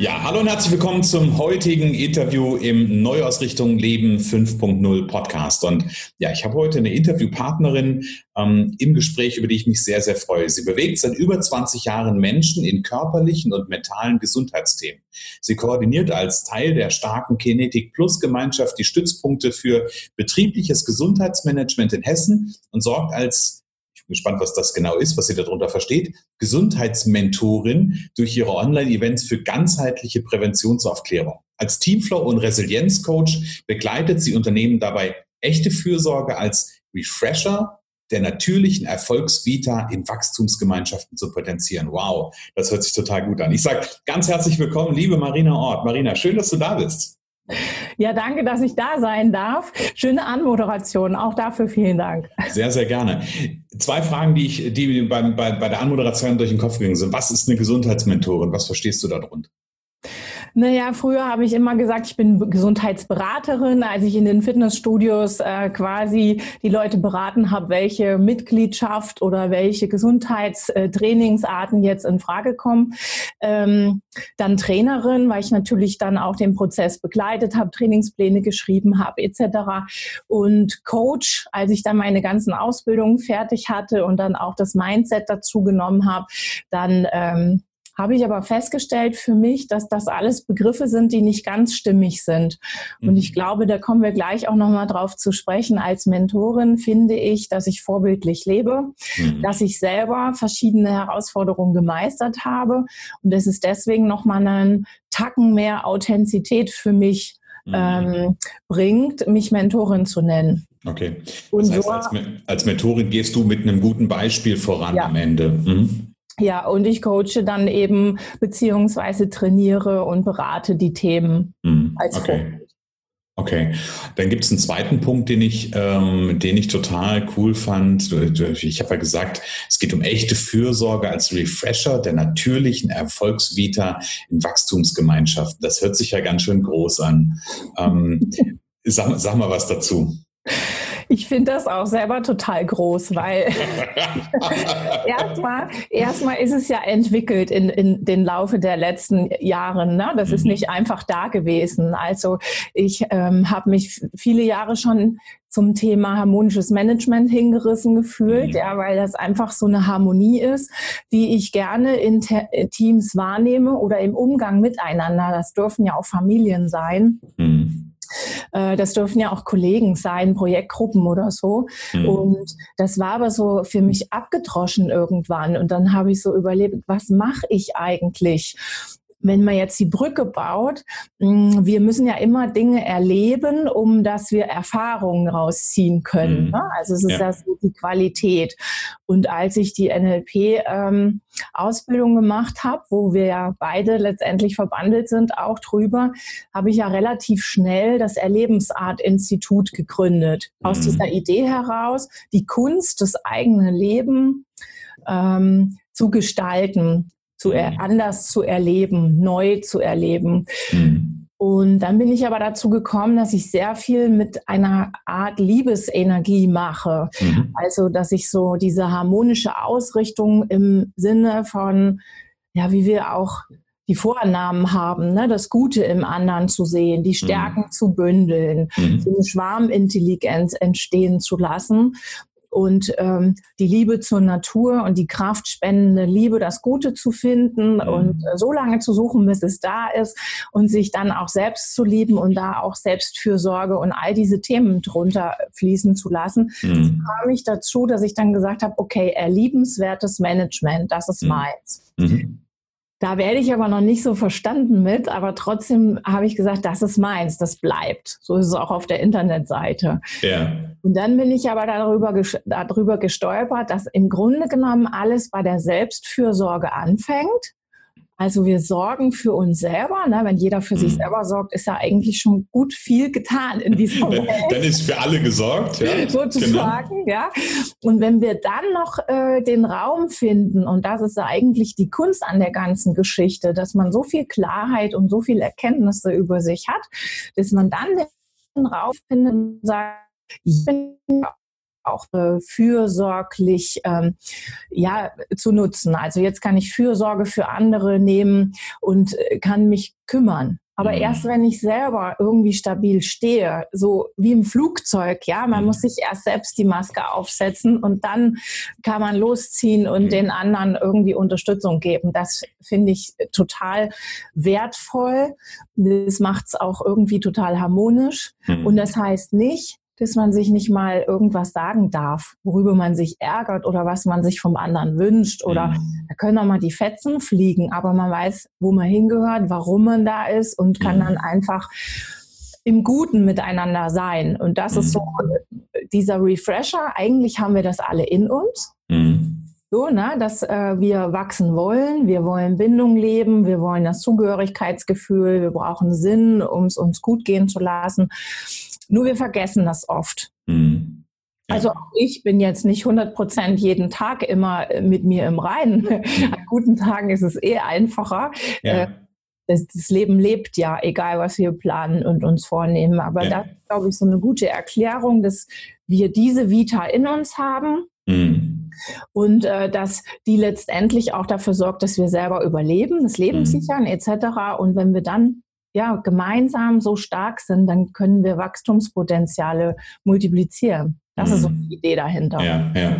Ja, hallo und herzlich willkommen zum heutigen Interview im Neuausrichtung Leben 5.0 Podcast. Und ja, ich habe heute eine Interviewpartnerin ähm, im Gespräch, über die ich mich sehr, sehr freue. Sie bewegt seit über 20 Jahren Menschen in körperlichen und mentalen Gesundheitsthemen. Sie koordiniert als Teil der starken Kinetic Plus Gemeinschaft die Stützpunkte für betriebliches Gesundheitsmanagement in Hessen und sorgt als gespannt, was das genau ist, was sie darunter versteht, Gesundheitsmentorin durch ihre Online-Events für ganzheitliche Präventionsaufklärung. Als Teamflow- und Resilienzcoach begleitet sie Unternehmen dabei, echte Fürsorge als Refresher der natürlichen Erfolgsvita in Wachstumsgemeinschaften zu potenzieren. Wow, das hört sich total gut an. Ich sage ganz herzlich willkommen, liebe Marina Ort. Marina, schön, dass du da bist. Ja, danke, dass ich da sein darf. Schöne Anmoderation. Auch dafür vielen Dank. Sehr, sehr gerne. Zwei Fragen, die, ich, die bei, bei, bei der Anmoderation durch den Kopf gegangen sind. Was ist eine Gesundheitsmentorin? Was verstehst du darunter? Naja, früher habe ich immer gesagt, ich bin Gesundheitsberaterin, als ich in den Fitnessstudios äh, quasi die Leute beraten habe, welche Mitgliedschaft oder welche Gesundheitstrainingsarten jetzt in Frage kommen. Ähm, dann Trainerin, weil ich natürlich dann auch den Prozess begleitet habe, Trainingspläne geschrieben habe etc. Und Coach, als ich dann meine ganzen Ausbildungen fertig hatte und dann auch das Mindset dazu genommen habe, dann ähm, habe ich aber festgestellt für mich, dass das alles Begriffe sind, die nicht ganz stimmig sind. Und ich mhm. glaube, da kommen wir gleich auch nochmal drauf zu sprechen. Als Mentorin finde ich, dass ich vorbildlich lebe, mhm. dass ich selber verschiedene Herausforderungen gemeistert habe und es ist deswegen nochmal einen Tacken mehr Authentizität für mich mhm. ähm, bringt, mich Mentorin zu nennen. Okay. Das und heißt, so, als, als, Mentorin gehst du mit einem guten Beispiel voran ja. am Ende. Mhm. Ja, und ich coache dann eben beziehungsweise trainiere und berate die Themen mhm. als okay. Vorbild. Okay, dann gibt es einen zweiten Punkt, den ich, ähm, den ich total cool fand. Ich habe ja gesagt, es geht um echte Fürsorge als Refresher der natürlichen Erfolgsvita in Wachstumsgemeinschaften. Das hört sich ja ganz schön groß an. Ähm, sag, sag mal was dazu. Ich finde das auch selber total groß, weil erstmal, erstmal ist es ja entwickelt in, in den Laufe der letzten Jahre. Ne? Das mhm. ist nicht einfach da gewesen. Also ich ähm, habe mich viele Jahre schon zum Thema harmonisches Management hingerissen gefühlt, mhm. ja, weil das einfach so eine Harmonie ist, die ich gerne in Teams wahrnehme oder im Umgang miteinander. Das dürfen ja auch Familien sein. Mhm äh, das dürfen ja auch Kollegen sein, Projektgruppen oder so. Mhm. Und das war aber so für mich abgedroschen irgendwann. Und dann habe ich so überlebt, was mache ich eigentlich? Wenn man jetzt die Brücke baut, mm, wir müssen ja immer Dinge erleben, um dass wir Erfahrungen rausziehen können. Mhm. Ne? Also es ist ja. das die Qualität. Und als ich die NLP-Ausbildung ähm, gemacht habe, wo wir ja beide letztendlich verbandelt sind, auch drüber, habe ich ja relativ schnell das Erlebensart-Institut gegründet. Mhm. Aus dieser Idee heraus, die Kunst, das eigene Leben ähm, zu gestalten zu er, mhm. anders zu erleben, neu zu erleben. Mhm. Und dann bin ich aber dazu gekommen, dass ich sehr viel mit einer Art Liebesenergie mache. Mhm. Also, dass ich so diese harmonische Ausrichtung im Sinne von, ja, wie wir auch die Vornamen haben, ne, das Gute im anderen zu sehen, die Stärken mhm. zu bündeln, mhm. so eine Schwarmintelligenz entstehen zu lassen und ähm, die Liebe zur Natur und die kraftspendende Liebe, das Gute zu finden mhm. und äh, so lange zu suchen, bis es da ist und sich dann auch selbst zu lieben und da auch Selbstfürsorge und all diese Themen drunter fließen zu lassen, mhm. kam ich dazu, dass ich dann gesagt habe, okay, erliebenswertes Management, das ist mhm. meins. Mhm. Da werde ich aber noch nicht so verstanden mit, aber trotzdem habe ich gesagt, das ist meins, das bleibt. So ist es auch auf der Internetseite. Ja. Und dann bin ich aber darüber, darüber gestolpert, dass im Grunde genommen alles bei der Selbstfürsorge anfängt. Also wir sorgen für uns selber. Ne? Wenn jeder für mhm. sich selber sorgt, ist ja eigentlich schon gut viel getan in diesem Welt. Dann ist für alle gesorgt, ja. Sozusagen, genau. ja. Und wenn wir dann noch äh, den Raum finden, und das ist ja eigentlich die Kunst an der ganzen Geschichte, dass man so viel Klarheit und so viel Erkenntnisse über sich hat, dass man dann den Raum findet und sagt, ich bin auch äh, fürsorglich ähm, ja, zu nutzen. Also jetzt kann ich Fürsorge für andere nehmen und äh, kann mich kümmern. Aber mhm. erst wenn ich selber irgendwie stabil stehe, so wie im Flugzeug, ja, man mhm. muss sich erst selbst die Maske aufsetzen und dann kann man losziehen und mhm. den anderen irgendwie Unterstützung geben. Das finde ich total wertvoll. Das macht es auch irgendwie total harmonisch. Mhm. Und das heißt nicht, dass man sich nicht mal irgendwas sagen darf, worüber man sich ärgert oder was man sich vom anderen wünscht. Oder mhm. da können auch mal die Fetzen fliegen, aber man weiß, wo man hingehört, warum man da ist und kann mhm. dann einfach im Guten miteinander sein. Und das mhm. ist so dieser Refresher. Eigentlich haben wir das alle in uns. Mhm. So, ne, dass äh, wir wachsen wollen, wir wollen Bindung leben, wir wollen das Zugehörigkeitsgefühl, wir brauchen Sinn, um es uns gut gehen zu lassen. Nur wir vergessen das oft. Mhm. Ja. Also auch ich bin jetzt nicht 100 Prozent jeden Tag immer äh, mit mir im Reinen. Mhm. An guten Tagen ist es eh einfacher. Ja. Äh, das, das, Leben lebt ja, egal was wir planen und uns vornehmen. Aber ja. das ist, glaube ich, so eine gute Erklärung, dass wir diese Vita in uns haben. Mhm. Und äh, dass die letztendlich auch dafür sorgt, dass wir selber überleben, das Leben mhm. sichern etc. Und wenn wir dann ja, gemeinsam so stark sind, dann können wir Wachstumspotenziale multiplizieren. Das ist so mhm. die Idee dahinter. Ja, ja.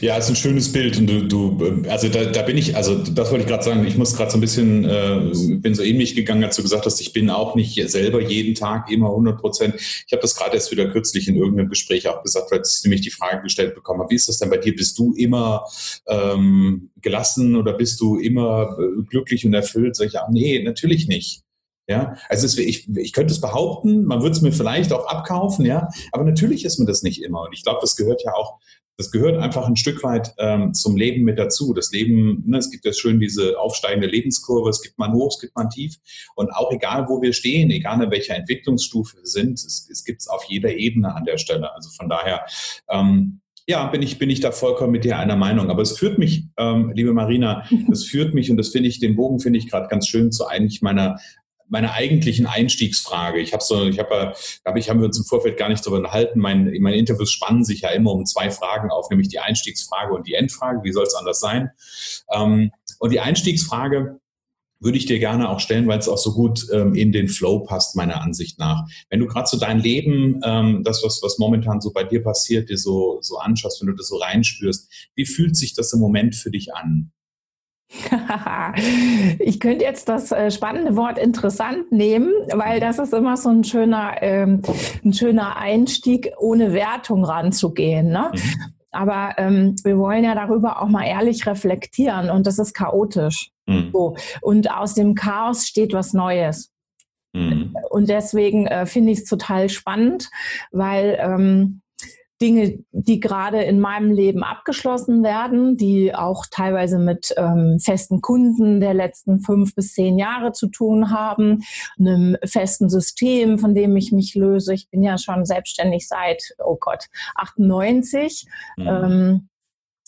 Ja, ist ein schönes Bild und du, du also da, da bin ich, also das wollte ich gerade sagen, ich muss gerade so ein bisschen, äh, bin so ähnlich gegangen, als du gesagt hast, ich bin auch nicht selber jeden Tag immer 100 Prozent. Ich habe das gerade erst wieder kürzlich in irgendeinem Gespräch auch gesagt, weil ich nämlich die Frage gestellt bekommen habe, wie ist das denn bei dir? Bist du immer ähm, gelassen oder bist du immer äh, glücklich und erfüllt? Sag ich, ja, nee, natürlich nicht. Ja, also es, ich, ich könnte es behaupten, man würde es mir vielleicht auch abkaufen, ja, aber natürlich ist man das nicht immer. Und ich glaube, das gehört ja auch, das gehört einfach ein Stück weit ähm, zum Leben mit dazu. Das Leben, ne, es gibt ja schön diese aufsteigende Lebenskurve, es gibt mal hoch, es gibt mal tief. Und auch egal, wo wir stehen, egal in welcher Entwicklungsstufe wir sind, es, es gibt es auf jeder Ebene an der Stelle. Also von daher, ähm, ja, bin ich, bin ich da vollkommen mit dir einer Meinung. Aber es führt mich, ähm, liebe Marina, es führt mich, und das finde ich, den Bogen finde ich gerade ganz schön zu eigentlich meiner, meiner eigentlichen Einstiegsfrage. Ich habe so, ich habe, glaube ich, haben wir uns im Vorfeld gar nicht darüber unterhalten. Mein, meine Interviews spannen sich ja immer um zwei Fragen auf, nämlich die Einstiegsfrage und die Endfrage. Wie soll es anders sein? Ähm, und die Einstiegsfrage würde ich dir gerne auch stellen, weil es auch so gut ähm, in den Flow passt, meiner Ansicht nach. Wenn du gerade so dein Leben, ähm, das, was, was momentan so bei dir passiert, dir so, so anschaust, wenn du das so reinspürst, wie fühlt sich das im Moment für dich an? ich könnte jetzt das äh, spannende Wort interessant nehmen, weil das ist immer so ein schöner, ähm, ein schöner Einstieg, ohne Wertung ranzugehen. Ne? Mhm. Aber ähm, wir wollen ja darüber auch mal ehrlich reflektieren und das ist chaotisch. Mhm. So. Und aus dem Chaos steht was Neues. Mhm. Und deswegen äh, finde ich es total spannend, weil ähm, Dinge, die gerade in meinem Leben abgeschlossen werden, die auch teilweise mit ähm, festen Kunden der letzten fünf bis zehn Jahre zu tun haben, einem festen System, von dem ich mich löse. Ich bin ja schon selbstständig seit, oh Gott, 98. Mhm. Ähm,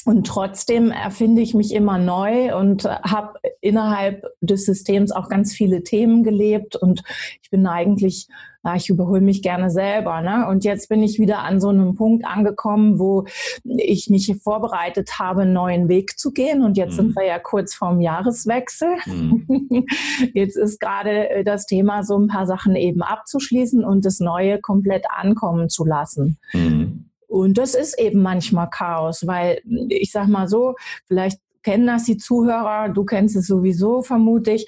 und trotzdem erfinde ich mich immer neu und habe innerhalb des Systems auch ganz viele Themen gelebt. Und ich bin eigentlich na, ich überhole mich gerne selber. Ne? Und jetzt bin ich wieder an so einem Punkt angekommen, wo ich mich vorbereitet habe, einen neuen Weg zu gehen. Und jetzt mhm. sind wir ja kurz vorm Jahreswechsel. Mhm. Jetzt ist gerade äh, das Thema, so ein paar Sachen eben abzuschließen und das Neue komplett ankommen zu lassen. Mhm. Und das ist eben manchmal Chaos, weil ich sag mal so, vielleicht kennen das die Zuhörer, du kennst es sowieso vermutlich.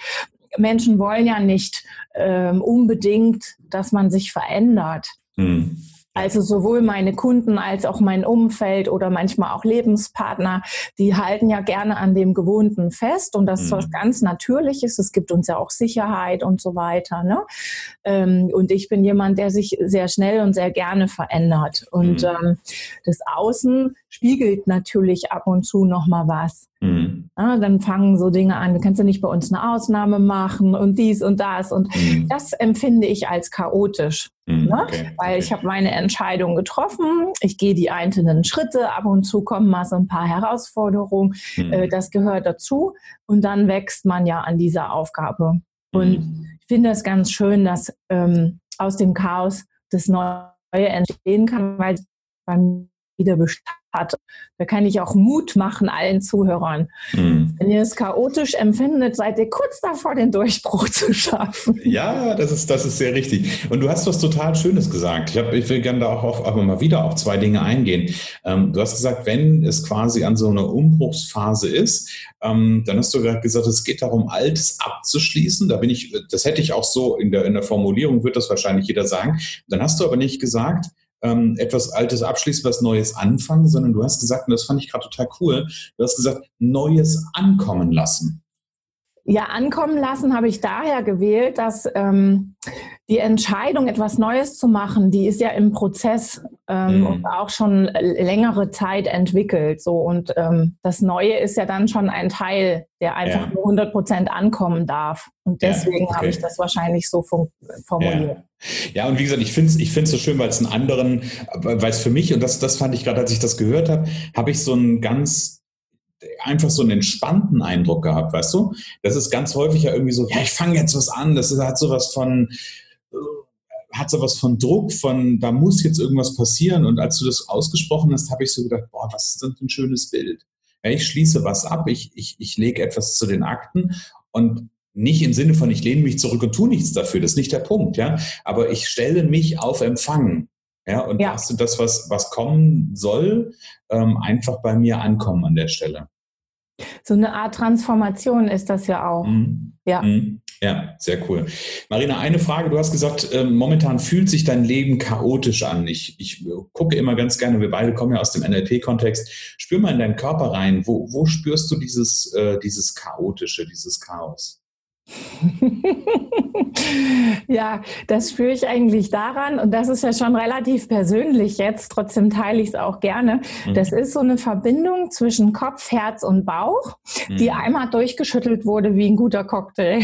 Menschen wollen ja nicht ähm, unbedingt, dass man sich verändert. Mhm. Also sowohl meine Kunden als auch mein Umfeld oder manchmal auch Lebenspartner, die halten ja gerne an dem Gewohnten fest und das ist was mhm. ganz Natürliches. Es gibt uns ja auch Sicherheit und so weiter. Ne? Ähm, und ich bin jemand, der sich sehr schnell und sehr gerne verändert. Und mhm. ähm, das Außen spiegelt natürlich ab und zu noch mal was. Mhm. Ja, dann fangen so Dinge an, kannst du nicht bei uns eine Ausnahme machen und dies und das. Und mhm. das empfinde ich als chaotisch. Mhm, ne? okay, Weil okay. ich habe meine Entscheidung getroffen, ich gehe die einzelnen Schritte, ab und zu kommen mal so ein paar Herausforderungen, mhm. äh, das gehört dazu und dann wächst man ja an dieser Aufgabe. Und mhm. ich finde es ganz schön, dass ähm, aus dem Chaos das Neue entstehen kann, weil es beim wieder hat. Da kann ich auch Mut machen allen Zuhörern. Mhm. Wenn ihr es chaotisch empfindet, seid ihr kurz davor, den Durchbruch zu schaffen. Ja, das ist, das ist sehr richtig. Und du hast was total Schönes gesagt. Ich, hab, ich will gerne da auch auf, aber mal wieder auf zwei Dinge eingehen. Ähm, du hast gesagt, wenn es quasi an so einer Umbruchsphase ist, ähm, dann hast du gerade gesagt, es geht darum, Altes abzuschließen. Da bin ich, das hätte ich auch so in der, in der Formulierung, wird das wahrscheinlich jeder sagen. Dann hast du aber nicht gesagt, ähm, etwas Altes abschließen, was Neues anfangen, sondern du hast gesagt, und das fand ich gerade total cool, du hast gesagt, Neues ankommen lassen. Ja, ankommen lassen habe ich daher gewählt, dass ähm, die Entscheidung, etwas Neues zu machen, die ist ja im Prozess ähm, mhm. und auch schon längere Zeit entwickelt. So und ähm, das Neue ist ja dann schon ein Teil, der einfach ja. nur 100 Prozent ankommen darf. Und deswegen ja, okay. habe ich das wahrscheinlich so formuliert. Ja. ja. und wie gesagt, ich finde es ich so schön, weil es einen anderen, weil es für mich, und das, das fand ich gerade, als ich das gehört habe, habe ich so einen ganz einfach so einen entspannten Eindruck gehabt, weißt du? Das ist ganz häufig ja irgendwie so, ja, ich fange jetzt was an, das hat sowas von, äh, hat sowas von Druck, von da muss jetzt irgendwas passieren. Und als du das ausgesprochen hast, habe ich so gedacht, boah, was ist das ein schönes Bild. Ja, ich schließe was ab, ich, ich, ich lege etwas zu den Akten und nicht im Sinne von, ich lehne mich zurück und tue nichts dafür, das ist nicht der Punkt, ja. Aber ich stelle mich auf Empfang. Ja, und ja. lasse das, was, was kommen soll, ähm, einfach bei mir ankommen an der Stelle. So eine Art Transformation ist das ja auch. Mhm. Ja. Mhm. Ja, sehr cool. Marina, eine Frage. Du hast gesagt, äh, momentan fühlt sich dein Leben chaotisch an. Ich, ich gucke immer ganz gerne, wir beide kommen ja aus dem NLP-Kontext. Spür mal in deinen Körper rein. Wo, wo spürst du dieses, äh, dieses Chaotische, dieses Chaos? ja, das führe ich eigentlich daran, und das ist ja schon relativ persönlich jetzt, trotzdem teile ich es auch gerne. Mhm. Das ist so eine Verbindung zwischen Kopf, Herz und Bauch, mhm. die einmal durchgeschüttelt wurde wie ein guter Cocktail.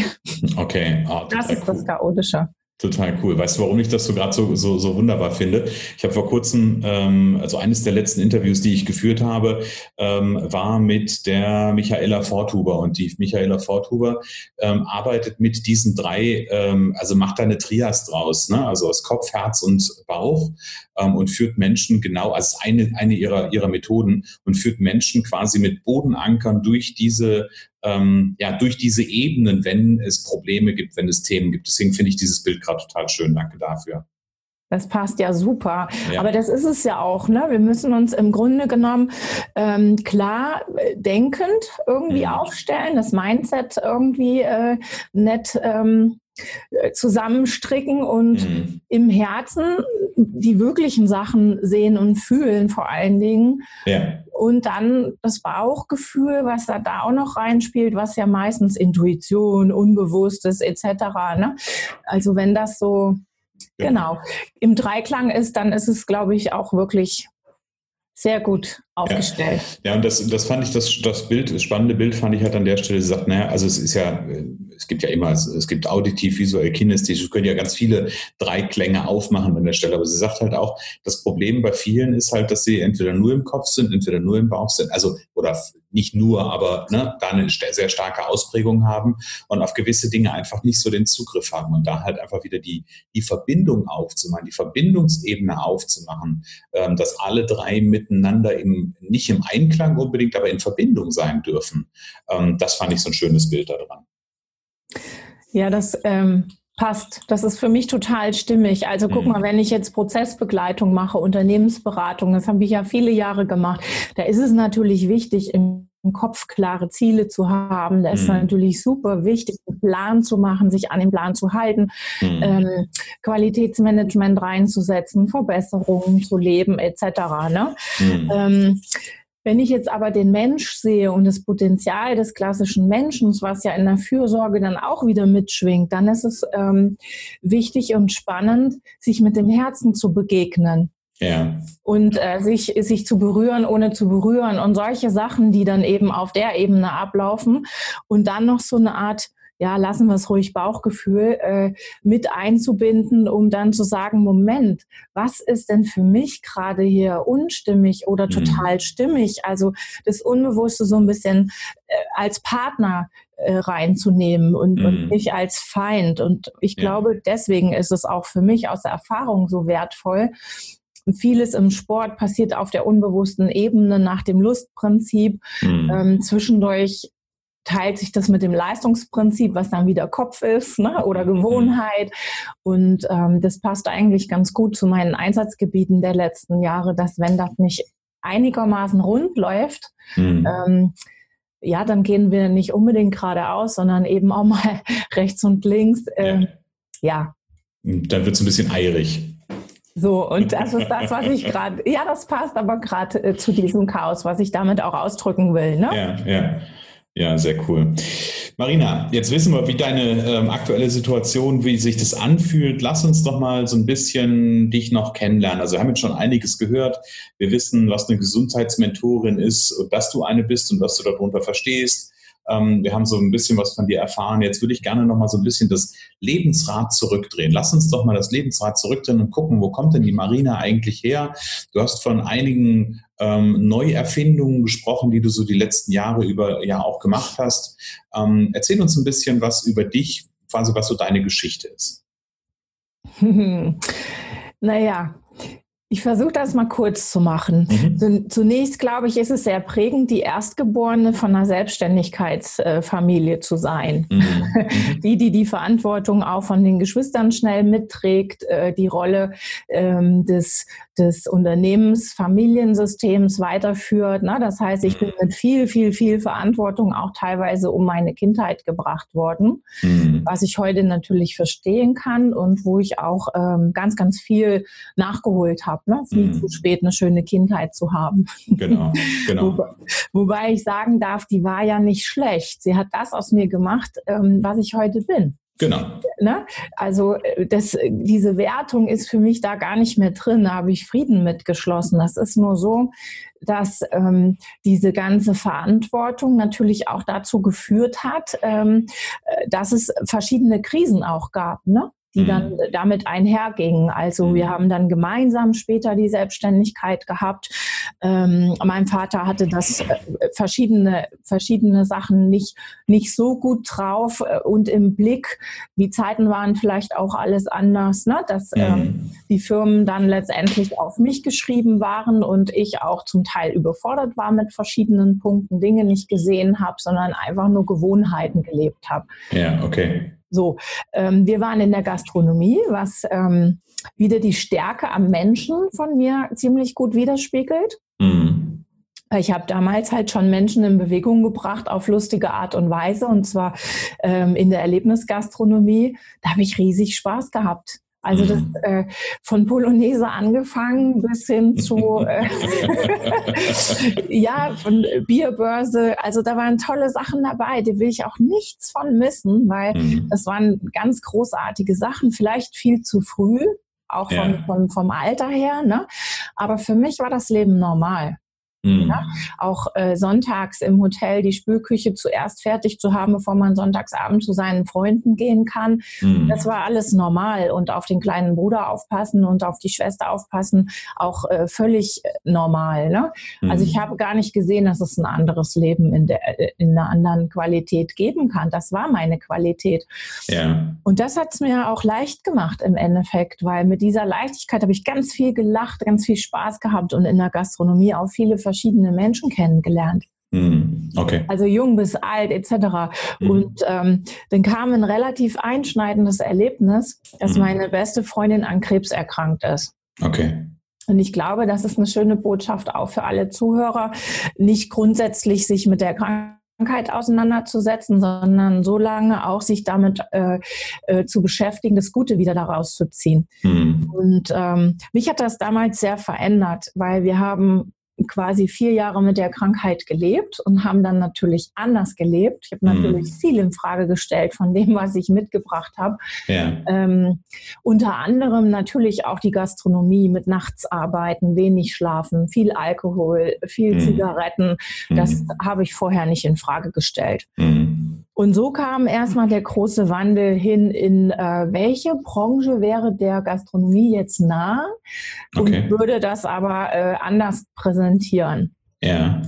Okay, oh, das ist cool. das Chaotische. Total cool. Weißt du, warum ich das so gerade so, so, so wunderbar finde? Ich habe vor kurzem, ähm, also eines der letzten Interviews, die ich geführt habe, ähm, war mit der Michaela Forthuber. Und die Michaela Forthuber ähm, arbeitet mit diesen drei, ähm, also macht da eine Trias draus, ne? also aus Kopf, Herz und Bauch ähm, und führt Menschen genau als eine, eine ihrer, ihrer Methoden und führt Menschen quasi mit Bodenankern durch diese ähm, ja, durch diese Ebenen, wenn es Probleme gibt, wenn es Themen gibt. Deswegen finde ich dieses Bild gerade total schön. Danke dafür. Das passt ja super. Ja. Aber das ist es ja auch. Ne? Wir müssen uns im Grunde genommen ähm, klar äh, denkend irgendwie mhm. aufstellen, das Mindset irgendwie äh, nett ähm, äh, zusammenstricken und mhm. im Herzen die wirklichen Sachen sehen und fühlen vor allen Dingen. Ja. Und dann das Bauchgefühl, was da, da auch noch reinspielt, was ja meistens Intuition, Unbewusstes etc. Ne? Also wenn das so Genau. Im Dreiklang ist, dann ist es, glaube ich, auch wirklich sehr gut aufgestellt. Ja, ja und das, das fand ich, das, das Bild, das spannende Bild fand ich halt an der Stelle, sie sagt, naja, also es ist ja, es gibt ja immer, es gibt auditiv, visuell, kinästhetisch, es können ja ganz viele Dreiklänge aufmachen an der Stelle, aber sie sagt halt auch, das Problem bei vielen ist halt, dass sie entweder nur im Kopf sind, entweder nur im Bauch sind, also, oder nicht nur, aber ne, da eine sehr starke Ausprägung haben und auf gewisse Dinge einfach nicht so den Zugriff haben und da halt einfach wieder die, die Verbindung aufzumachen, die Verbindungsebene aufzumachen, ähm, dass alle drei miteinander im, nicht im Einklang unbedingt, aber in Verbindung sein dürfen. Ähm, das fand ich so ein schönes Bild daran. Ja, das ähm, passt. Das ist für mich total stimmig. Also guck mhm. mal, wenn ich jetzt Prozessbegleitung mache, Unternehmensberatung, das habe ich ja viele Jahre gemacht, da ist es natürlich wichtig, im Kopf klare Ziele zu haben. Da ist mhm. natürlich super wichtig, einen Plan zu machen, sich an den Plan zu halten, mhm. ähm, Qualitätsmanagement reinzusetzen, Verbesserungen zu leben etc. Ne? Mhm. Ähm, wenn ich jetzt aber den Mensch sehe und das Potenzial des klassischen Menschen, was ja in der Fürsorge dann auch wieder mitschwingt, dann ist es ähm, wichtig und spannend, sich mit dem Herzen zu begegnen. Ja. Und äh, sich, sich zu berühren, ohne zu berühren und solche Sachen, die dann eben auf der Ebene ablaufen. Und dann noch so eine Art ja, lassen wir es ruhig Bauchgefühl äh, mit einzubinden, um dann zu sagen, Moment, was ist denn für mich gerade hier unstimmig oder mhm. total stimmig? Also das Unbewusste so ein bisschen äh, als Partner äh, reinzunehmen und, mhm. und nicht als Feind. Und ich ja. glaube, deswegen ist es auch für mich aus der Erfahrung so wertvoll, Vieles im Sport passiert auf der unbewussten Ebene nach dem Lustprinzip. Mhm. Ähm, zwischendurch teilt sich das mit dem Leistungsprinzip, was dann wieder Kopf ist ne? oder mhm. Gewohnheit. Und ähm, das passt eigentlich ganz gut zu meinen Einsatzgebieten der letzten Jahre, dass wenn das nicht einigermaßen rund läuft, mhm. ähm, ja, dann gehen wir nicht unbedingt geradeaus, sondern eben auch mal rechts und links. Ähm, ja. ja. Dann wird es ein bisschen eirig. So, und das ist das, was ich gerade, ja, das passt aber gerade äh, zu diesem Chaos, was ich damit auch ausdrücken will. Ne? Ja, ja. Ja, sehr cool. Marina, jetzt wissen wir, wie deine ähm, aktuelle Situation, wie sich das anfühlt. Lass uns doch mal so ein bisschen dich noch kennenlernen. Also wir haben jetzt schon einiges gehört. Wir wissen, was eine Gesundheitsmentorin ist und dass du eine bist und was du darunter verstehst. Ähm, wir haben so ein bisschen was von dir erfahren. Jetzt würde ich gerne noch mal so ein bisschen das Lebensrad zurückdrehen. Lass uns doch mal das Lebensrad zurückdrehen und gucken, wo kommt denn die Marina eigentlich her? Du hast von einigen ähm, Neuerfindungen gesprochen, die du so die letzten Jahre über ja auch gemacht hast. Ähm, erzähl uns ein bisschen was über dich, quasi was so deine Geschichte ist. naja, ich versuche das mal kurz zu machen. Mhm. Zunächst glaube ich, ist es sehr prägend, die Erstgeborene von einer Selbstständigkeitsfamilie zu sein. Mhm. mhm. die, die die Verantwortung auch von den Geschwistern schnell mitträgt, äh, die Rolle ähm, des, des Unternehmens, Familiensystems weiterführt. Das heißt, ich bin mit viel, viel, viel Verantwortung auch teilweise um meine Kindheit gebracht worden, mhm. was ich heute natürlich verstehen kann und wo ich auch ähm, ganz, ganz viel nachgeholt habe ne? viel mhm. zu spät eine schöne Kindheit zu haben. Genau, genau. wobei, wobei, ich sagen darf, die war ja nicht schlecht. Sie hat das aus mir gemacht, ähm, was ich heute bin. Genau. Ne? Also äh, das, diese Wertung ist für mich da gar nicht mehr drin. Da habe ich Frieden mitgeschlossen. Das ist nur so, dass ähm, diese ganze Verantwortung natürlich auch dazu geführt hat, ähm, äh, dass es verschiedene Krisen auch gab. Ne? Die dann mhm. damit einhergingen. Also wir mhm. haben dann gemeinsam später die Selbstständigkeit gehabt. Ähm, mein Vater hatte das äh, verschiedene, verschiedene Sachen nicht, nicht so gut drauf äh, und im Blick. Die Zeiten waren vielleicht auch alles anders, ne? dass ähm, mhm. ähm, die Firmen dann letztendlich auf mich geschrieben waren und ich auch zum Teil überfordert war mit verschiedenen Punkten, Dinge nicht gesehen habe, sondern einfach nur Gewohnheiten gelebt habe. Ja, okay. So, ähm, wir waren in der Gastronomie, was ähm, wieder die Stärke am Menschen von mir ziemlich gut widerspiegelt. Mhm. Ich habe damals halt schon Menschen in Bewegung gebracht auf lustige Art und Weise und zwar ähm, in der Erlebnisgastronomie. Da habe ich riesig Spaß gehabt. Also das, mhm. äh, von Polonaise angefangen bis hin zu äh, ja von Bierbörse. Also da waren tolle Sachen dabei. Die will ich auch nichts von missen, weil mhm. das waren ganz großartige Sachen. Vielleicht viel zu früh, auch ja. vom, vom, vom Alter her. Ne? Aber für mich war das Leben normal. Mhm. Ja? Auch äh, sonntags im Hotel die Spülküche zuerst fertig zu haben, bevor man sonntagsabend zu seinen Freunden gehen kann. Mhm. Das war alles normal. Und auf den kleinen Bruder aufpassen und auf die Schwester aufpassen, auch äh, völlig äh, normal. Ne? Mhm. Also ich mhm. habe gar nicht gesehen, dass es ein anderes Leben in, der, äh, in einer anderen Qualität geben kann. Das war meine Qualität. Ja. Und das hat es mir auch leicht gemacht im Endeffekt, weil mit dieser Leichtigkeit habe ich ganz viel gelacht, ganz viel Spaß gehabt und in der Gastronomie auch viele verschiedene Menschen kennengelernt. Hm, okay. Also jung bis alt etc. Mhm. Und ähm, dann kam ein relativ einschneidendes Erlebnis, dass mhm. meine beste Freundin an Krebs erkrankt ist. Okay. Und ich glaube, das ist eine schöne Botschaft auch für alle Zuhörer, nicht grundsätzlich sich mit der Krankheit auseinanderzusetzen, sondern so lange auch sich damit äh, äh, zu beschäftigen, das Gute wieder daraus zu ziehen. Mhm. Und ähm, mich hat das damals sehr verändert, weil wir haben quasi vier Jahre mit der Krankheit gelebt und haben dann natürlich anders gelebt. Ich habe mhm. natürlich viel in Frage gestellt von dem, was ich mitgebracht habe. Ja. Ähm, unter anderem natürlich auch die Gastronomie mit Nachtsarbeiten, wenig schlafen, viel Alkohol, viel mhm. Zigaretten. Das mhm. habe ich vorher nicht in Frage gestellt. Und so kam erstmal der große Wandel hin in, äh, welche Branche wäre der Gastronomie jetzt nah und okay. würde das aber äh, anders präsentieren. Ja.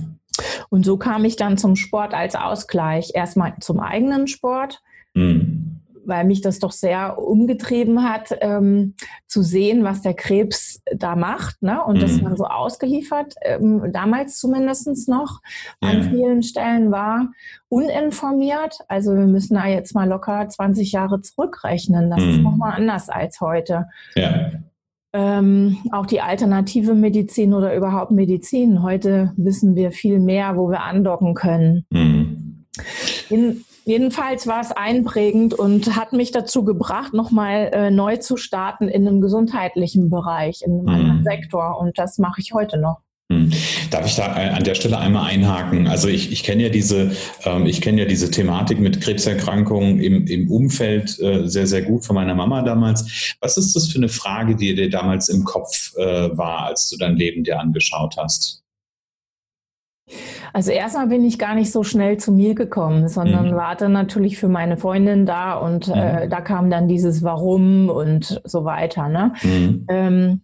Und so kam ich dann zum Sport als Ausgleich. Erstmal zum eigenen Sport. Mhm weil mich das doch sehr umgetrieben hat, ähm, zu sehen, was der Krebs da macht. Ne? Und mhm. dass man so ausgeliefert, ähm, damals zumindest noch, ja. an vielen Stellen war, uninformiert. Also wir müssen da jetzt mal locker 20 Jahre zurückrechnen. Das mhm. ist nochmal anders als heute. Ja. Ähm, auch die alternative Medizin oder überhaupt Medizin. Heute wissen wir viel mehr, wo wir andocken können. Mhm. In, Jedenfalls war es einprägend und hat mich dazu gebracht, nochmal äh, neu zu starten in einem gesundheitlichen Bereich, in einem mhm. anderen Sektor. Und das mache ich heute noch. Mhm. Darf ich da äh, an der Stelle einmal einhaken? Also ich, ich kenne ja diese, ähm, ich kenne ja diese Thematik mit Krebserkrankungen im, im Umfeld äh, sehr, sehr gut von meiner Mama damals. Was ist das für eine Frage, die dir damals im Kopf äh, war, als du dein Leben dir angeschaut hast? Also erstmal bin ich gar nicht so schnell zu mir gekommen, sondern mhm. warte natürlich für meine Freundin da und äh, mhm. äh, da kam dann dieses Warum und so weiter. Ne? Mhm. Ähm,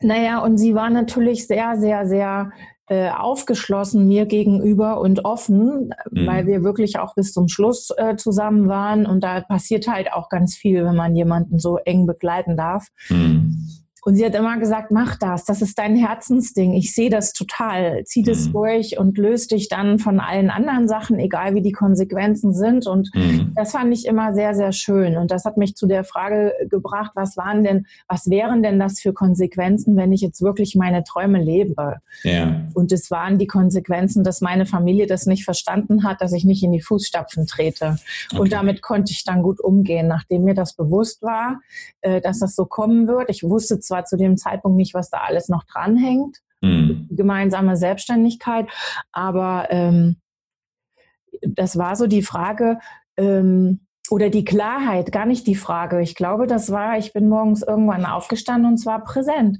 naja, und sie war natürlich sehr, sehr, sehr äh, aufgeschlossen mir gegenüber und offen, mhm. weil wir wirklich auch bis zum Schluss äh, zusammen waren. Und da passiert halt auch ganz viel, wenn man jemanden so eng begleiten darf. Mhm. Und sie hat immer gesagt, mach das, das ist dein Herzensding. Ich sehe das total. Zieh das mhm. durch und löse dich dann von allen anderen Sachen, egal wie die Konsequenzen sind. Und mhm. das fand ich immer sehr, sehr schön. Und das hat mich zu der Frage gebracht, was waren denn, was wären denn das für Konsequenzen, wenn ich jetzt wirklich meine Träume lebe? Ja. Und es waren die Konsequenzen, dass meine Familie das nicht verstanden hat, dass ich nicht in die Fußstapfen trete. Okay. Und damit konnte ich dann gut umgehen, nachdem mir das bewusst war, äh, dass das so kommen wird. Ich wusste zwar, war zu dem Zeitpunkt nicht, was da alles noch dranhängt. Mhm. Gemeinsame Selbstständigkeit. Aber ähm, das war so die Frage, ähm, oder die Klarheit, gar nicht die Frage. Ich glaube, das war, ich bin morgens irgendwann aufgestanden und zwar präsent.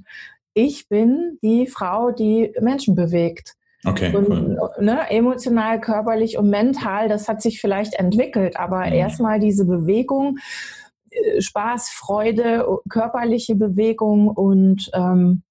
Ich bin die Frau, die Menschen bewegt. Okay. Und, cool. ne, emotional, körperlich und mental, das hat sich vielleicht entwickelt, aber mhm. erstmal diese Bewegung Spaß, Freude, körperliche Bewegung und ähm,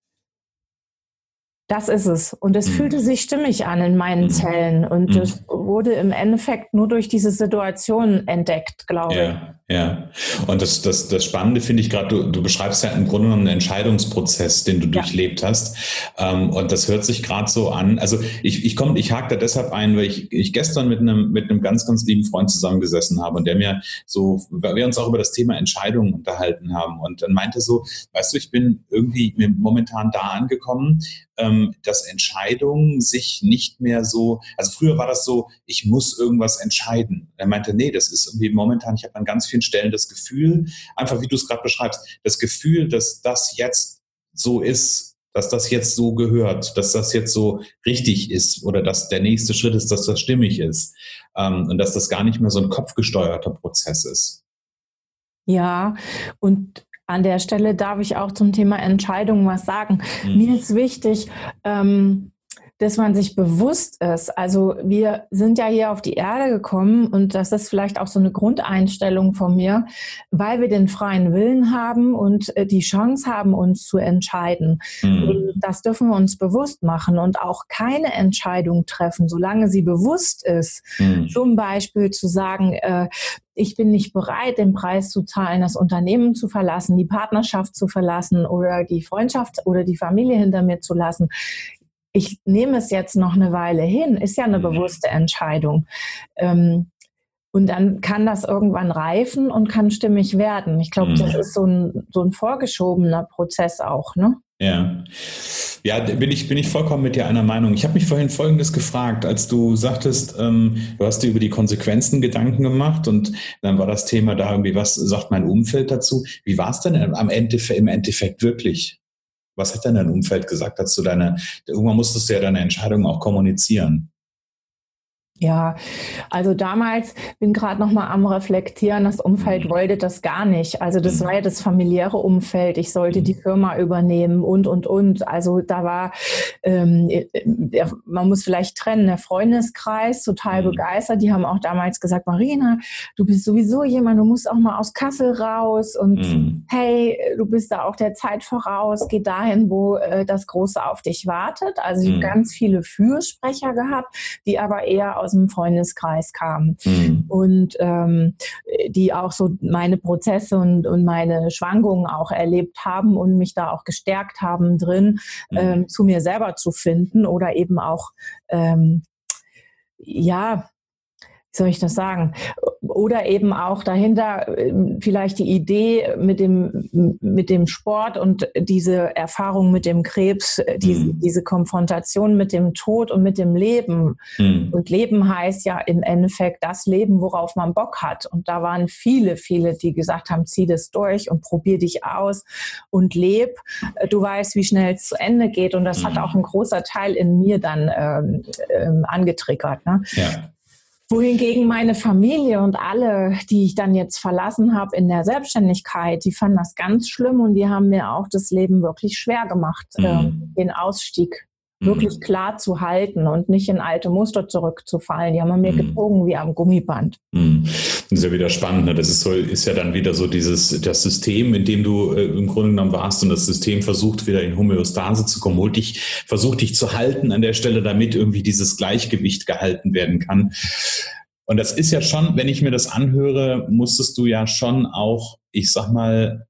das ist es. Und es mhm. fühlte sich stimmig an in meinen mhm. Zellen. Und mhm. es wurde im Endeffekt nur durch diese Situation entdeckt, glaube ja, ich. Ja, und das, das, das Spannende finde ich gerade, du, du beschreibst ja im Grunde genommen einen Entscheidungsprozess, den du ja. durchlebt hast. Ähm, und das hört sich gerade so an. Also ich, ich komme, ich hake da deshalb ein, weil ich, ich gestern mit einem, mit einem ganz, ganz lieben Freund zusammengesessen habe und der mir so, weil wir uns auch über das Thema Entscheidungen unterhalten haben. Und dann meinte so, weißt du, ich bin irgendwie momentan da angekommen, ähm, dass Entscheidungen sich nicht mehr so, also früher war das so, ich muss irgendwas entscheiden. Er meinte, nee, das ist irgendwie momentan, ich habe an ganz vielen Stellen das Gefühl, einfach wie du es gerade beschreibst, das Gefühl, dass das jetzt so ist, dass das jetzt so gehört, dass das jetzt so richtig ist oder dass der nächste Schritt ist, dass das stimmig ist ähm, und dass das gar nicht mehr so ein kopfgesteuerter Prozess ist. Ja, und an der Stelle darf ich auch zum Thema Entscheidungen was sagen. Mhm. Mir ist wichtig, ähm, dass man sich bewusst ist. Also wir sind ja hier auf die Erde gekommen und das ist vielleicht auch so eine Grundeinstellung von mir, weil wir den freien Willen haben und äh, die Chance haben, uns zu entscheiden. Mhm. Das dürfen wir uns bewusst machen und auch keine Entscheidung treffen, solange sie bewusst ist. Mhm. Zum Beispiel zu sagen, äh, ich bin nicht bereit, den Preis zu zahlen, das Unternehmen zu verlassen, die Partnerschaft zu verlassen oder die Freundschaft oder die Familie hinter mir zu lassen ich nehme es jetzt noch eine Weile hin, ist ja eine mhm. bewusste Entscheidung. Ähm, und dann kann das irgendwann reifen und kann stimmig werden. Ich glaube, mhm. das ist so ein, so ein vorgeschobener Prozess auch, ne? Ja. Ja, bin ich, bin ich vollkommen mit dir einer Meinung. Ich habe mich vorhin Folgendes gefragt, als du sagtest, ähm, du hast dir über die Konsequenzen Gedanken gemacht und dann war das Thema da irgendwie, was sagt mein Umfeld dazu? Wie war es denn am Ende, im Endeffekt wirklich? Was hat denn dein Umfeld gesagt? Hast du deine, irgendwann musstest du ja deine Entscheidung auch kommunizieren. Ja, also damals bin gerade noch mal am reflektieren. Das Umfeld mhm. wollte das gar nicht. Also das mhm. war ja das familiäre Umfeld. Ich sollte die mhm. Firma übernehmen und und und. Also da war, ähm, äh, man muss vielleicht trennen. Der Freundeskreis total begeistert. Die haben auch damals gesagt, Marina, du bist sowieso jemand. Du musst auch mal aus Kassel raus und mhm. hey, du bist da auch der Zeit voraus. Geh dahin, wo äh, das Große auf dich wartet. Also mhm. ganz viele Fürsprecher gehabt, die aber eher aus aus dem Freundeskreis kamen mhm. und ähm, die auch so meine Prozesse und, und meine Schwankungen auch erlebt haben und mich da auch gestärkt haben drin, mhm. ähm, zu mir selber zu finden oder eben auch ähm, ja, soll ich das sagen? Oder eben auch dahinter ähm, vielleicht die Idee mit dem, mit dem Sport und diese Erfahrung mit dem Krebs, äh, diese, mhm. diese Konfrontation mit dem Tod und mit dem Leben. Mhm. Und Leben heißt ja im Endeffekt das Leben, worauf man Bock hat. Und da waren viele, viele, die gesagt haben, zieh das durch und probier dich aus und leb. Äh, du weißt, wie schnell es zu Ende geht. Und das mhm. hat auch ein großer Teil in mir dann ähm, ähm, angetriggert. Ne? Ja wohingegen meine Familie und alle, die ich dann jetzt verlassen habe in der Selbstständigkeit, die fanden das ganz schlimm und die haben mir auch das Leben wirklich schwer gemacht, mhm. äh, den Ausstieg wirklich mhm. klar zu halten und nicht in alte Muster zurückzufallen. Die haben mir mhm. gezogen wie am Gummiband. Mhm. Das ist ja wieder spannend. Ne? Das ist, so, ist ja dann wieder so dieses, das System, in dem du äh, im Grunde genommen warst und das System versucht wieder in Homöostase zu kommen, holt dich, versucht dich zu halten an der Stelle, damit irgendwie dieses Gleichgewicht gehalten werden kann. Und das ist ja schon, wenn ich mir das anhöre, musstest du ja schon auch, ich sag mal,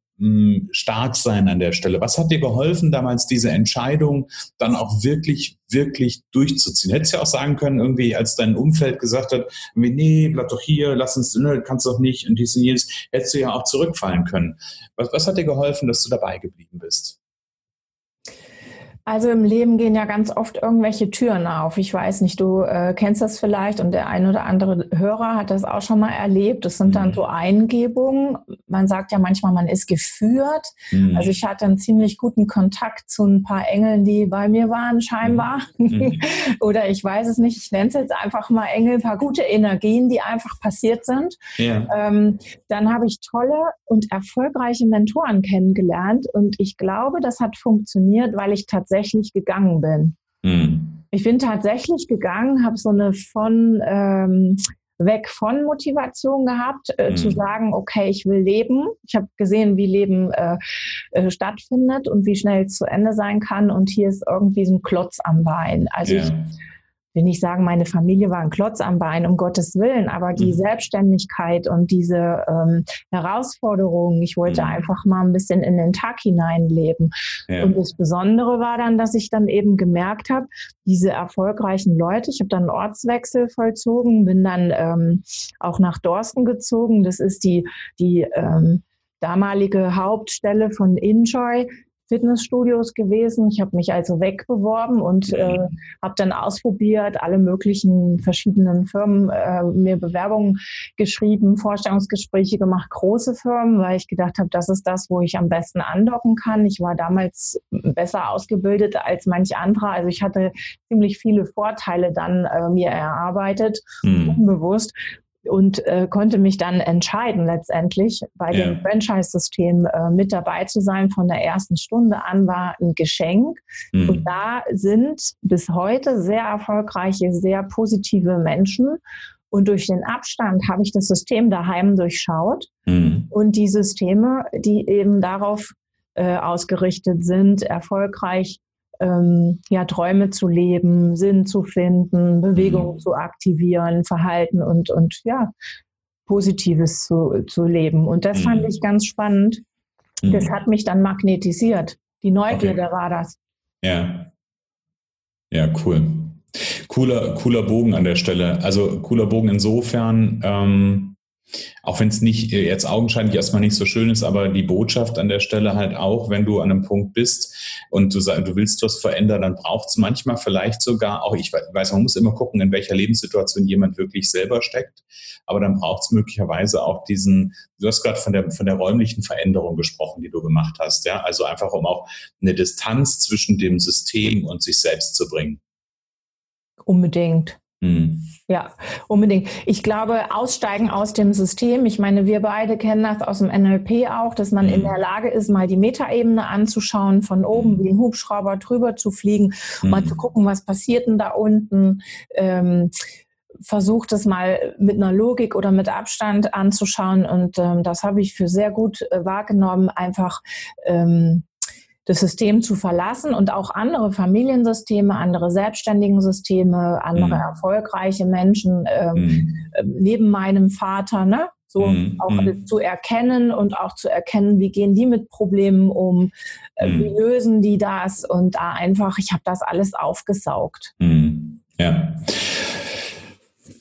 stark sein an der Stelle. Was hat dir geholfen, damals diese Entscheidung dann auch wirklich, wirklich durchzuziehen? Hättest du ja auch sagen können, irgendwie, als dein Umfeld gesagt hat, nee, bleib doch hier, lass uns, ne, kannst doch nicht und dies und jenes, hättest du ja auch zurückfallen können. Was, was hat dir geholfen, dass du dabei geblieben bist? Also im Leben gehen ja ganz oft irgendwelche Türen auf. Ich weiß nicht, du äh, kennst das vielleicht und der ein oder andere Hörer hat das auch schon mal erlebt. Das sind dann mhm. so Eingebungen. Man sagt ja manchmal, man ist geführt. Mhm. Also ich hatte einen ziemlich guten Kontakt zu ein paar Engeln, die bei mir waren scheinbar. Mhm. mhm. oder ich weiß es nicht, ich nenne es jetzt einfach mal Engel, ein paar gute Energien, die einfach passiert sind. Ja. Ähm, dann habe ich tolle und erfolgreiche Mentoren kennengelernt und ich glaube, das hat funktioniert, weil ich tatsächlich tatsächlich gegangen bin. Mhm. Ich bin tatsächlich gegangen, habe so eine von ähm, weg von Motivation gehabt, äh, mhm. zu sagen, okay, ich will leben. Ich habe gesehen, wie Leben äh, äh, stattfindet und wie schnell es zu Ende sein kann. Und hier ist irgendwie so ein Klotz am Bein. Also ja. ich will nicht sagen, meine Familie war ein Klotz am Bein, um Gottes Willen, aber die mhm. Selbstständigkeit und diese ähm, Herausforderungen, ich wollte mhm. einfach mal ein bisschen in den Tag hineinleben. Ja. Und das Besondere war dann, dass ich dann eben gemerkt habe, diese erfolgreichen Leute, ich habe dann einen Ortswechsel vollzogen, bin dann ähm, auch nach Dorsten gezogen. Das ist die, die ähm, damalige Hauptstelle von Enjoy. Fitnessstudios gewesen. Ich habe mich also wegbeworben und äh, habe dann ausprobiert, alle möglichen verschiedenen Firmen, äh, mir Bewerbungen geschrieben, Vorstellungsgespräche gemacht, große Firmen, weil ich gedacht habe, das ist das, wo ich am besten andocken kann. Ich war damals besser ausgebildet als manch anderer. Also ich hatte ziemlich viele Vorteile dann äh, mir erarbeitet, mhm. unbewusst und äh, konnte mich dann entscheiden, letztendlich bei ja. dem Franchise-System äh, mit dabei zu sein. Von der ersten Stunde an war ein Geschenk. Mhm. Und da sind bis heute sehr erfolgreiche, sehr positive Menschen. Und durch den Abstand habe ich das System daheim durchschaut. Mhm. Und die Systeme, die eben darauf äh, ausgerichtet sind, erfolgreich ähm, ja, Träume zu leben, Sinn zu finden, Bewegung mhm. zu aktivieren, Verhalten und, und ja, Positives zu, zu leben. Und das mhm. fand ich ganz spannend. Mhm. Das hat mich dann magnetisiert. Die Neugierde okay. war das. Ja. Ja, cool. Cooler, cooler Bogen an der Stelle. Also cooler Bogen insofern, ähm, Auch wenn es nicht äh, jetzt augenscheinlich erstmal nicht so schön ist, aber die Botschaft an der Stelle halt auch, wenn du an einem Punkt bist und du, sagst, du willst was verändern, dann braucht es manchmal vielleicht sogar auch, ich weiß, man muss immer gucken, in welcher Lebenssituation jemand wirklich selber steckt, aber dann braucht es möglicherweise auch diesen, du hast gerade von der, von der räumlichen Veränderung gesprochen, die du gemacht hast, ja, also einfach um auch eine Distanz zwischen dem System und sich selbst zu bringen. Unbedingt. Mhm. Ja, unbedingt. Ich glaube, aussteigen aus dem System. Ich meine, wir beide kennen das aus dem NLP auch, dass man mhm. in der Lage ist, mal die Metaebene anzuschauen, von oben mhm. wie ein Hubschrauber drüber zu fliegen, mhm. mal zu gucken, was passiert denn da unten. Ähm, versucht es mal mit einer Logik oder mit Abstand anzuschauen und ähm, das habe ich für sehr gut äh, wahrgenommen, einfach ähm, das System zu verlassen und auch andere Familiensysteme, andere selbstständigen Systeme, andere mhm. erfolgreiche Menschen ähm, mhm. Ähm, neben meinem Vater, ne? so mhm. auch mhm. zu erkennen und auch zu erkennen, wie gehen die mit Problemen um, äh, wie mhm. lösen die das und da einfach, ich habe das alles aufgesaugt. Mhm. Ja.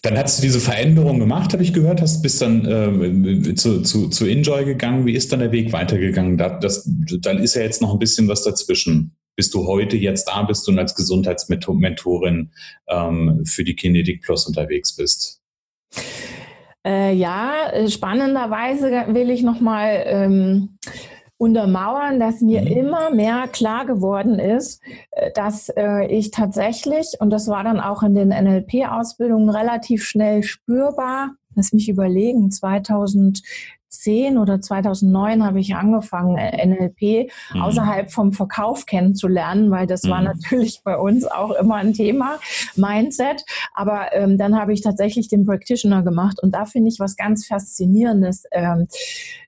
Dann hast du diese Veränderung gemacht, habe ich gehört, hast bist dann äh, zu, zu, zu Enjoy gegangen. Wie ist dann der Weg weitergegangen? Da, das, dann ist ja jetzt noch ein bisschen was dazwischen. Bis du heute jetzt da bist und als Gesundheitsmentorin ähm, für die Kinetic Plus unterwegs bist? Äh, ja, spannenderweise will ich nochmal ähm, untermauern, dass mir mhm. immer mehr klar geworden ist, äh, dass äh, ich tatsächlich, und das war dann auch in den NLP-Ausbildungen relativ schnell spürbar, lass mich überlegen, 2000 2010 oder 2009 habe ich angefangen, NLP mhm. außerhalb vom Verkauf kennenzulernen, weil das mhm. war natürlich bei uns auch immer ein Thema, Mindset. Aber ähm, dann habe ich tatsächlich den Practitioner gemacht und da finde ich was ganz Faszinierendes ähm,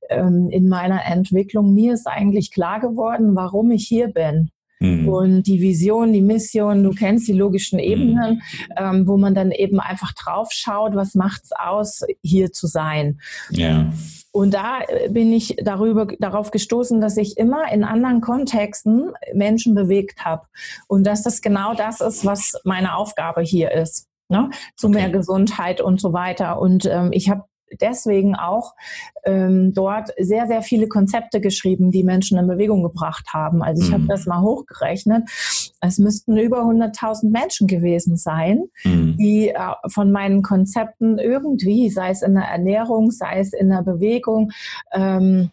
ähm, in meiner Entwicklung. Mir ist eigentlich klar geworden, warum ich hier bin. Mhm. Und die Vision, die Mission, du kennst die logischen Ebenen, mhm. ähm, wo man dann eben einfach drauf schaut, was macht es aus, hier zu sein. Ja. Und da äh, bin ich darüber, darauf gestoßen, dass ich immer in anderen Kontexten Menschen bewegt habe. Und dass das genau das ist, was meine Aufgabe hier ist. Ne? Zu okay. mehr Gesundheit und so weiter. Und ähm, ich habe deswegen auch ähm, dort sehr, sehr viele Konzepte geschrieben, die Menschen in Bewegung gebracht haben. Also ich mhm. habe das mal hochgerechnet. Es müssten über 100.000 Menschen gewesen sein, mhm. die äh, von meinen Konzepten irgendwie, sei es in der Ernährung, sei es in der Bewegung, ähm,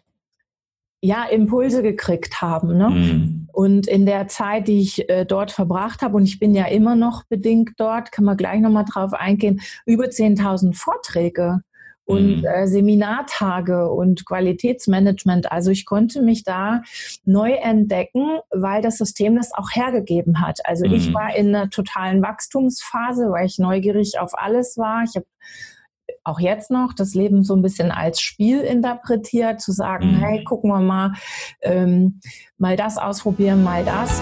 ja, Impulse gekriegt haben. Ne? Mhm. Und in der Zeit, die ich äh, dort verbracht habe, und ich bin ja immer noch bedingt dort, kann man gleich nochmal drauf eingehen, über 10.000 Vorträge und mhm. äh, Seminartage und Qualitätsmanagement. Also ich konnte mich da neu entdecken, weil das System das auch hergegeben hat. Also mhm. ich war in einer totalen Wachstumsphase, weil ich neugierig auf alles war. Ich habe auch jetzt noch das Leben so ein bisschen als Spiel interpretiert, zu sagen, mhm. hey, gucken wir mal, ähm, mal das ausprobieren, mal das.